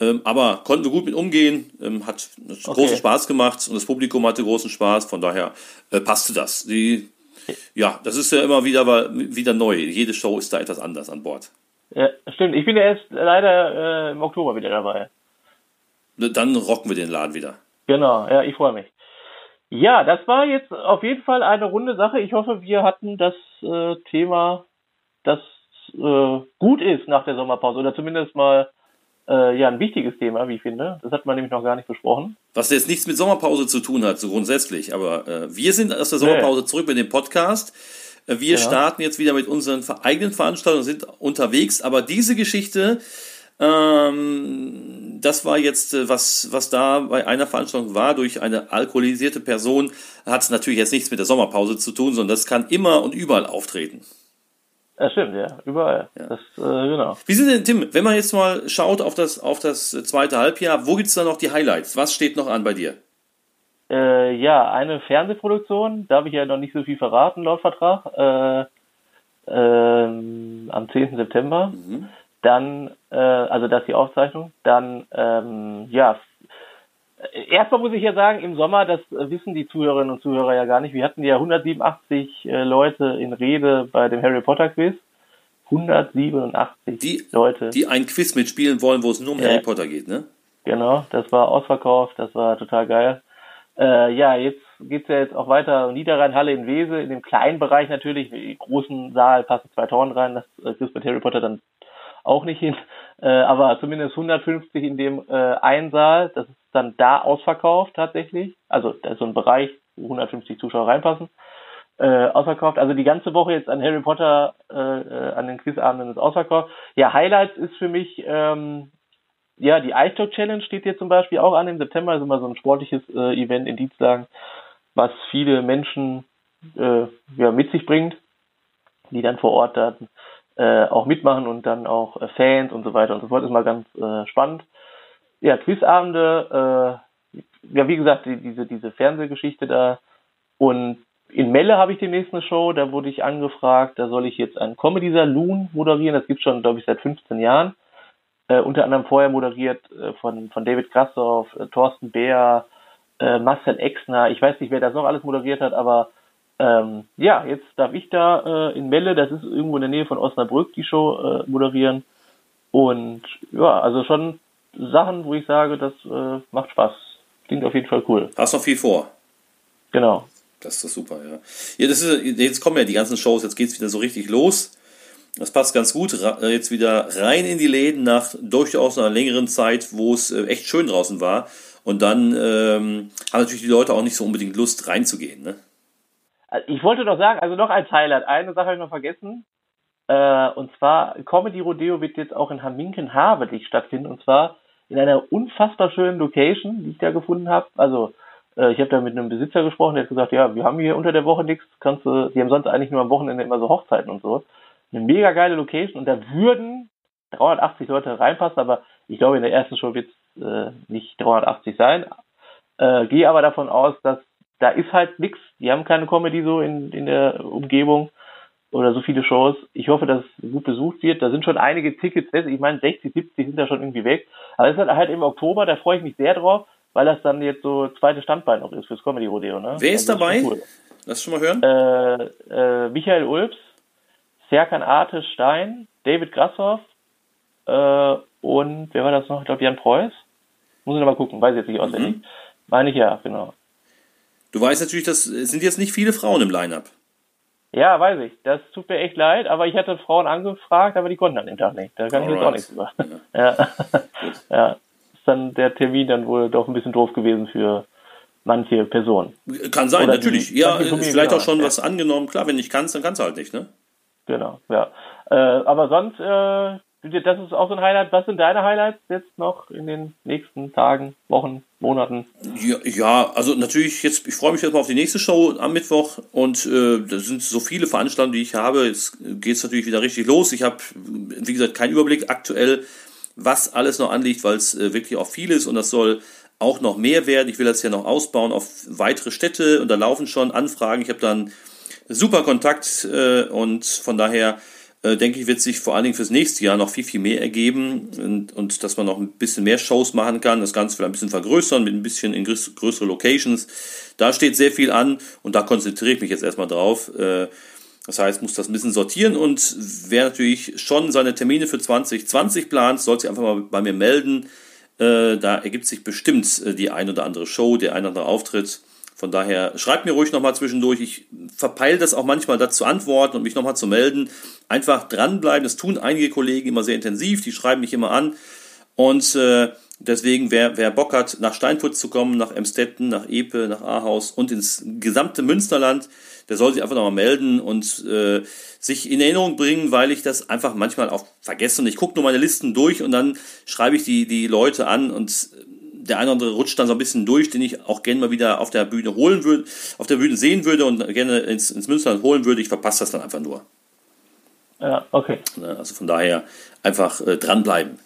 Ähm, aber konnten wir gut mit umgehen, ähm, hat okay. großen Spaß gemacht und das Publikum hatte großen Spaß. Von daher äh, passte das. Die, ja, das ist ja immer wieder, wieder neu. Jede Show ist da etwas anders an Bord. Ja, stimmt. Ich bin ja erst leider äh, im Oktober wieder dabei. Dann rocken wir den Laden wieder. Genau, ja, ich freue mich. Ja, das war jetzt auf jeden Fall eine runde Sache. Ich hoffe, wir hatten das äh, Thema, das äh, gut ist nach der Sommerpause oder zumindest mal äh, ja ein wichtiges Thema, wie ich finde. Das hat man nämlich noch gar nicht besprochen. Was jetzt nichts mit Sommerpause zu tun hat, so grundsätzlich. Aber äh, wir sind aus der Sommerpause nee. zurück mit dem Podcast. Äh, wir ja. starten jetzt wieder mit unseren eigenen Veranstaltungen, sind unterwegs. Aber diese Geschichte ähm, das war jetzt, äh, was, was da bei einer Veranstaltung war, durch eine alkoholisierte Person, hat es natürlich jetzt nichts mit der Sommerpause zu tun, sondern das kann immer und überall auftreten. Das stimmt, ja, überall. Ja. Das, äh, genau. Wie sind denn, Tim, wenn man jetzt mal schaut auf das, auf das zweite Halbjahr, wo gibt es da noch die Highlights? Was steht noch an bei dir? Äh, ja, eine Fernsehproduktion, da habe ich ja noch nicht so viel verraten laut Vertrag, äh, äh, am 10. September. Mhm. Dann, äh, also das ist die Aufzeichnung. Dann, ähm, ja, erstmal muss ich ja sagen, im Sommer, das wissen die Zuhörerinnen und Zuhörer ja gar nicht. Wir hatten ja 187 äh, Leute in Rede bei dem Harry Potter Quiz. 187 die, Leute. Die ein Quiz mitspielen wollen, wo es nur um ja. Harry Potter geht, ne? Genau, das war ausverkauft, das war total geil. Äh, ja, jetzt geht's ja jetzt auch weiter Niederrhein-Halle in Wese, in dem kleinen Bereich natürlich, im großen Saal passen zwei Toren rein, das äh, ist bei Harry Potter dann auch nicht hin, äh, aber zumindest 150 in dem äh, Einsaal, das ist dann da ausverkauft tatsächlich, also da ist so ein Bereich, wo 150 Zuschauer reinpassen, äh, ausverkauft, also die ganze Woche jetzt an Harry Potter, äh, äh, an den Quizabenden ist ausverkauft. Ja, Highlights ist für mich, ähm, ja, die Talk Challenge steht hier zum Beispiel auch an. Im September, ist immer so ein sportliches äh, Event in Dienstlagen, was viele Menschen äh, ja, mit sich bringt, die dann vor Ort dann äh, auch mitmachen und dann auch äh, Fans und so weiter und so fort. Ist mal ganz äh, spannend. Ja, Quizabende, äh, ja, wie gesagt, die, diese, diese Fernsehgeschichte da. Und in Melle habe ich demnächst eine Show, da wurde ich angefragt, da soll ich jetzt einen Comedy Saloon moderieren. Das gibt schon, glaube ich, seit 15 Jahren. Äh, unter anderem vorher moderiert äh, von, von David Krassoff, Thorsten Beer, Marcel Exner. Ich weiß nicht, wer das noch alles moderiert hat, aber ähm, ja, jetzt darf ich da äh, in Melle, das ist irgendwo in der Nähe von Osnabrück, die Show äh, moderieren. Und ja, also schon Sachen, wo ich sage, das äh, macht Spaß. Klingt auf jeden Fall cool. Hast noch viel vor. Genau. Das ist super, ja. ja das ist, jetzt kommen ja die ganzen Shows, jetzt geht es wieder so richtig los. Das passt ganz gut. Äh, jetzt wieder rein in die Läden nach durchaus einer längeren Zeit, wo es äh, echt schön draußen war. Und dann ähm, haben natürlich die Leute auch nicht so unbedingt Lust reinzugehen. Ne? Ich wollte noch sagen, also noch als Highlight, eine Sache habe ich noch vergessen. Äh, und zwar, Comedy Rodeo wird jetzt auch in Hamminken-Havellich stattfinden. Und zwar in einer unfassbar schönen Location, die ich da gefunden habe. Also äh, ich habe da mit einem Besitzer gesprochen, der hat gesagt, ja, wir haben hier unter der Woche nichts, kannst du, die haben sonst eigentlich nur am Wochenende immer so Hochzeiten und so. Eine mega geile Location und da würden 380 Leute reinpassen, aber ich glaube, in der ersten Show wird es äh, nicht 380 sein. Äh, Gehe aber davon aus, dass da ist halt nichts. Die haben keine Comedy so in, in der Umgebung oder so viele Shows. Ich hoffe, dass es gut besucht wird. Da sind schon einige Tickets, ich meine 60, 70 sind da schon irgendwie weg. Aber es ist halt im Oktober, da freue ich mich sehr drauf weil das dann jetzt so zweites Standbein noch ist fürs Comedy Rodeo. Ne? Wer ist also dabei? Ist cool. Lass schon mal hören. Äh, äh, Michael Ulbs, Serkan Arte Stein, David Grasshoff äh, und wer war das noch? Ich glaube Jan Preuß. Muss ich noch mal gucken, weiß ich jetzt nicht auswendig. Mhm. Meine ich ja, genau. Du weißt natürlich, das sind jetzt nicht viele Frauen im Line-Up. Ja, weiß ich. Das tut mir echt leid, aber ich hatte Frauen angefragt, aber die konnten an dem Tag nicht. Da kann Alright. ich jetzt auch nichts über. Ja. ja. ja dann der Termin dann wohl doch ein bisschen doof gewesen für manche Personen. Kann sein, Oder natürlich. Die, ja, vielleicht genau, auch schon ja. was angenommen. Klar, wenn nicht kannst, dann kannst du halt nicht, ne? Genau, ja. Äh, aber sonst, äh, das ist auch so ein Highlight. Was sind deine Highlights jetzt noch in den nächsten Tagen, Wochen, Monaten? Ja, ja also natürlich jetzt, ich freue mich jetzt mal auf die nächste Show am Mittwoch und äh, das sind so viele Veranstaltungen, die ich habe. Jetzt geht es natürlich wieder richtig los. Ich habe, wie gesagt, keinen Überblick aktuell was alles noch anliegt, weil es äh, wirklich auch viel ist und das soll auch noch mehr werden. Ich will das ja noch ausbauen auf weitere Städte und da laufen schon Anfragen. Ich habe dann super Kontakt äh, und von daher äh, denke ich, wird sich vor allen Dingen fürs nächste Jahr noch viel, viel mehr ergeben und, und dass man noch ein bisschen mehr Shows machen kann, das Ganze vielleicht ein bisschen vergrößern mit ein bisschen in größere Locations. Da steht sehr viel an und da konzentriere ich mich jetzt erstmal drauf. Äh, das heißt, muss das ein bisschen sortieren und wer natürlich schon seine Termine für 2020 plant, soll sich einfach mal bei mir melden. Äh, da ergibt sich bestimmt äh, die ein oder andere Show, der ein oder andere Auftritt. Von daher schreibt mir ruhig nochmal zwischendurch. Ich verpeile das auch manchmal dazu zu antworten und mich nochmal zu melden. Einfach dranbleiben. Das tun einige Kollegen immer sehr intensiv. Die schreiben mich immer an. Und äh, deswegen, wer, wer Bock hat, nach Steinputz zu kommen, nach Emstetten, nach Epe, nach Ahaus und ins gesamte Münsterland, der soll sich einfach nochmal melden und äh, sich in Erinnerung bringen, weil ich das einfach manchmal auch vergesse. Und ich gucke nur meine Listen durch und dann schreibe ich die, die Leute an und der eine oder andere rutscht dann so ein bisschen durch, den ich auch gerne mal wieder auf der Bühne holen würde, auf der Bühne sehen würde und gerne ins, ins Münsterland holen würde. Ich verpasse das dann einfach nur. Ja, okay. Ne, also von daher einfach äh, dranbleiben.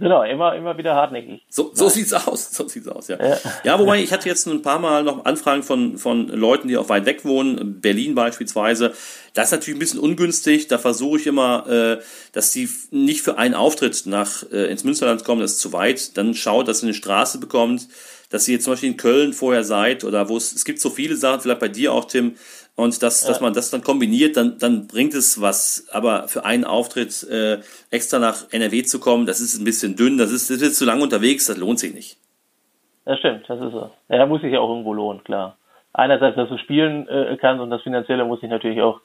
Genau, immer, immer wieder hartnäckig. So, so sieht's aus. So sieht's aus, ja. ja. ja. wobei ich hatte jetzt ein paar Mal noch Anfragen von, von Leuten, die auch weit weg wohnen, Berlin beispielsweise. Das ist natürlich ein bisschen ungünstig. Da versuche ich immer, äh, dass die nicht für einen Auftritt nach äh, ins Münsterland kommen, das ist zu weit. Dann schaut, dass ihr eine Straße bekommt, dass ihr jetzt zum Beispiel in Köln vorher seid oder wo es, es gibt so viele Sachen, vielleicht bei dir auch, Tim, und das, ja. dass man das dann kombiniert, dann, dann bringt es was. Aber für einen Auftritt äh, extra nach NRW zu kommen, das ist ein bisschen dünn, das ist, das ist zu lange unterwegs, das lohnt sich nicht. Das stimmt, das ist so. Ja, muss sich ja auch irgendwo lohnen, klar. Einerseits, dass du spielen äh, kannst und das Finanzielle muss sich natürlich auch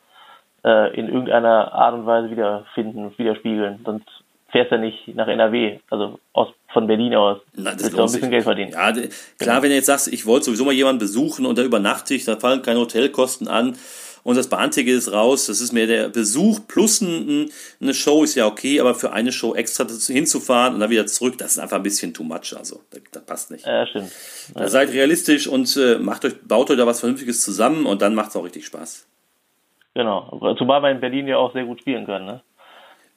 äh, in irgendeiner Art und Weise wiederfinden, widerspiegeln. Sonst fährst ja nicht nach NRW, also aus, von Berlin aus. Na, das willst du ein bisschen Geld verdienen. Ja, klar, genau. wenn du jetzt sagst, ich wollte sowieso mal jemanden besuchen und da übernachte ich, da fallen keine Hotelkosten an und das Bahnticket ist raus, das ist mir der Besuch plus ein, eine Show ist ja okay, aber für eine Show extra hinzufahren und dann wieder zurück, das ist einfach ein bisschen too much, also das, das passt nicht. Ja, stimmt. Ja. Seid realistisch und äh, macht euch, baut euch da was Vernünftiges zusammen und dann macht es auch richtig Spaß. Genau, zumal wir in Berlin ja auch sehr gut spielen können, ne?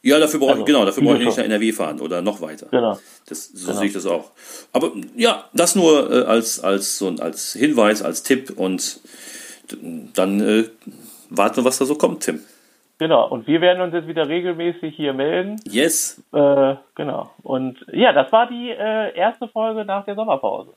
Ja, dafür brauche also, genau, dafür brauche ich nicht nach NRW fahren oder noch weiter. Genau. Das, so genau. sehe ich das auch. Aber ja, das nur äh, als, als, so, als Hinweis, als Tipp und dann äh, warten wir, was da so kommt, Tim. Genau, und wir werden uns jetzt wieder regelmäßig hier melden. Yes. Äh, genau. Und ja, das war die äh, erste Folge nach der Sommerpause.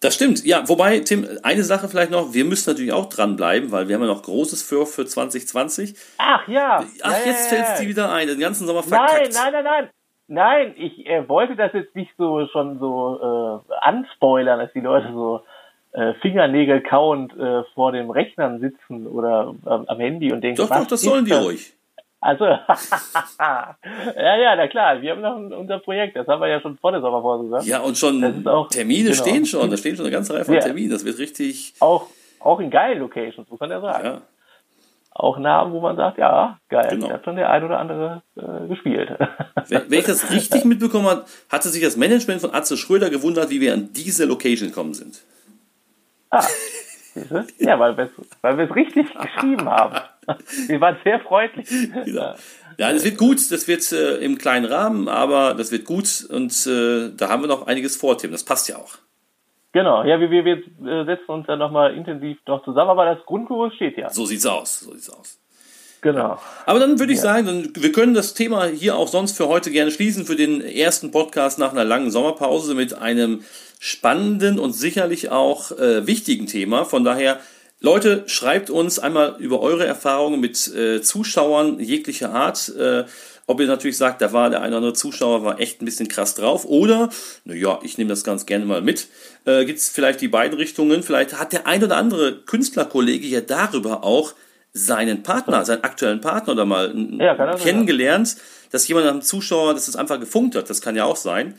Das stimmt, ja. Wobei, Tim, eine Sache vielleicht noch, wir müssen natürlich auch dranbleiben, weil wir haben ja noch Großes für, für 2020. Ach ja. Ach, ja, jetzt ja, fällt ja. es dir wieder ein, den ganzen Sommer Nein, verkackt. nein, nein, nein. Nein, ich äh, wollte das jetzt nicht so schon so äh, anspoilern, dass die Leute so äh, Fingernägel kauend äh, vor dem Rechnern sitzen oder ähm, am Handy und denken, Doch, was doch, das sollen die das? ruhig. Also, ja, ja, na klar, wir haben noch unser Projekt, das haben wir ja schon vor der Sommerpause gesagt. Ja, und schon auch- Termine genau. stehen schon, da stehen schon eine ganze Reihe von Ja. Terminen, das wird richtig, Auch, auch in geilen Locations, muss man ja sagen. ja. Auch Namen, wo man sagt, ja, geil, Genau. da hat schon der ein oder andere äh, gespielt. Wenn, wenn ich das richtig mitbekommen habe, hatte sich das Management von Atze Schröder gewundert, wie wir an diese Location gekommen sind. ah? Ja, weil wir es richtig geschrieben haben. Wir waren sehr freundlich. Genau. Ja, das wird gut, das wird äh, im kleinen Rahmen, aber das wird gut und äh, da haben wir noch einiges vor, Tim. Das passt ja auch. Genau, ja, wir, wir, wir äh, setzen uns dann nochmal intensiv noch zusammen, aber das Grundkurs steht ja. So sieht's aus. So sieht's aus. Genau. Aber dann würde ich sagen, dann, wir können das Thema hier auch sonst für heute gerne schließen, für den ersten Podcast nach einer langen Sommerpause mit einem spannenden und sicherlich auch äh, wichtigen Thema. Von daher, Leute, schreibt uns einmal über eure Erfahrungen mit äh, Zuschauern jeglicher Art. Äh, ob ihr natürlich sagt, da war der eine oder andere Zuschauer war echt ein bisschen krass drauf. Oder, naja, ich nehme das ganz gerne mal mit. Äh, Gibt es vielleicht die beiden Richtungen. Vielleicht hat der ein oder andere Künstlerkollege ja darüber auch seinen Partner, seinen aktuellen Partner oder mal Ja, das sein, kennengelernt, dass jemand am Zuschauer, dass es einfach gefunkt hat. Das kann ja auch sein.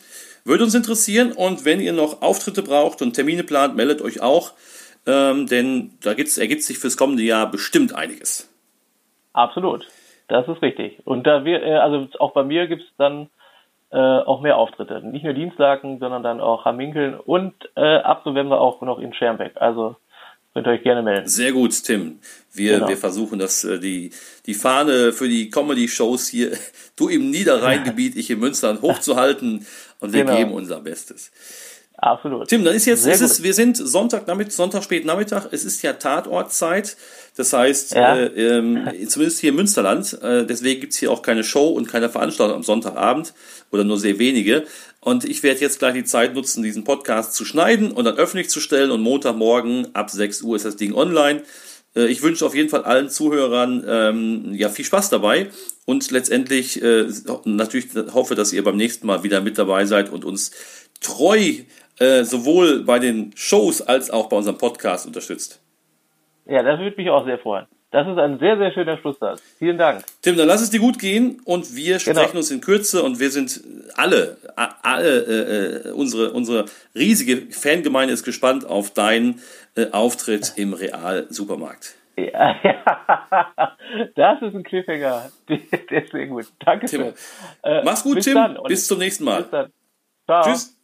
Würde uns interessieren und wenn ihr noch Auftritte braucht und Termine plant, meldet euch auch, ähm, denn da ergibt sich fürs kommende Jahr bestimmt einiges. Absolut. Das ist richtig. Und da wir, äh, also auch bei mir gibt's dann äh, auch mehr Auftritte. Nicht nur Dienstlaken, sondern dann auch Hamminkeln und äh, ab November auch noch in Schermbeck. Also könnt ihr euch gerne melden. Sehr gut, Tim. Wir, Genau. wir versuchen, dass äh, die, die Fahne für die Comedy-Shows hier, du im Niederrheingebiet, ich in Münster, hochzuhalten und wir Genau. geben unser Bestes. Absolut. Tim, dann ist jetzt, es ist, gut. wir sind Sonntag, Nachmittag, Sonntag spät Nachmittag, es ist ja Tatortzeit. Das heißt, Ja. äh, ähm, zumindest hier im Münsterland, äh, deswegen gibt's hier auch keine Show und keine Veranstaltung am Sonntagabend oder nur sehr wenige. Und ich werde jetzt gleich die Zeit nutzen, diesen Podcast zu schneiden und dann öffentlich zu stellen und Montagmorgen ab 6 Uhr ist das Ding online. Äh, Ich wünsche auf jeden Fall allen Zuhörern ähm, ja viel Spaß dabei und letztendlich äh, natürlich hoffe, dass ihr beim nächsten Mal wieder mit dabei seid und uns treu äh, sowohl bei den Shows als auch bei unserem Podcast unterstützt. Ja, das würde mich auch sehr freuen. Das ist ein sehr, sehr schöner Schlusssatz. Vielen Dank. Tim, dann lass es dir gut gehen und wir Genau. sprechen uns in Kürze und wir sind alle, alle, äh, äh, unsere, unsere riesige Fangemeinde ist gespannt auf deinen äh, Auftritt im Real-Supermarkt. Ja, ja. Das ist ein Cliffhanger. Der ist sehr gut. Dankeschön. Tim. Mach's gut, bis Tim. Dann. Bis zum nächsten Mal. Bis dann. Ciao. Tschüss.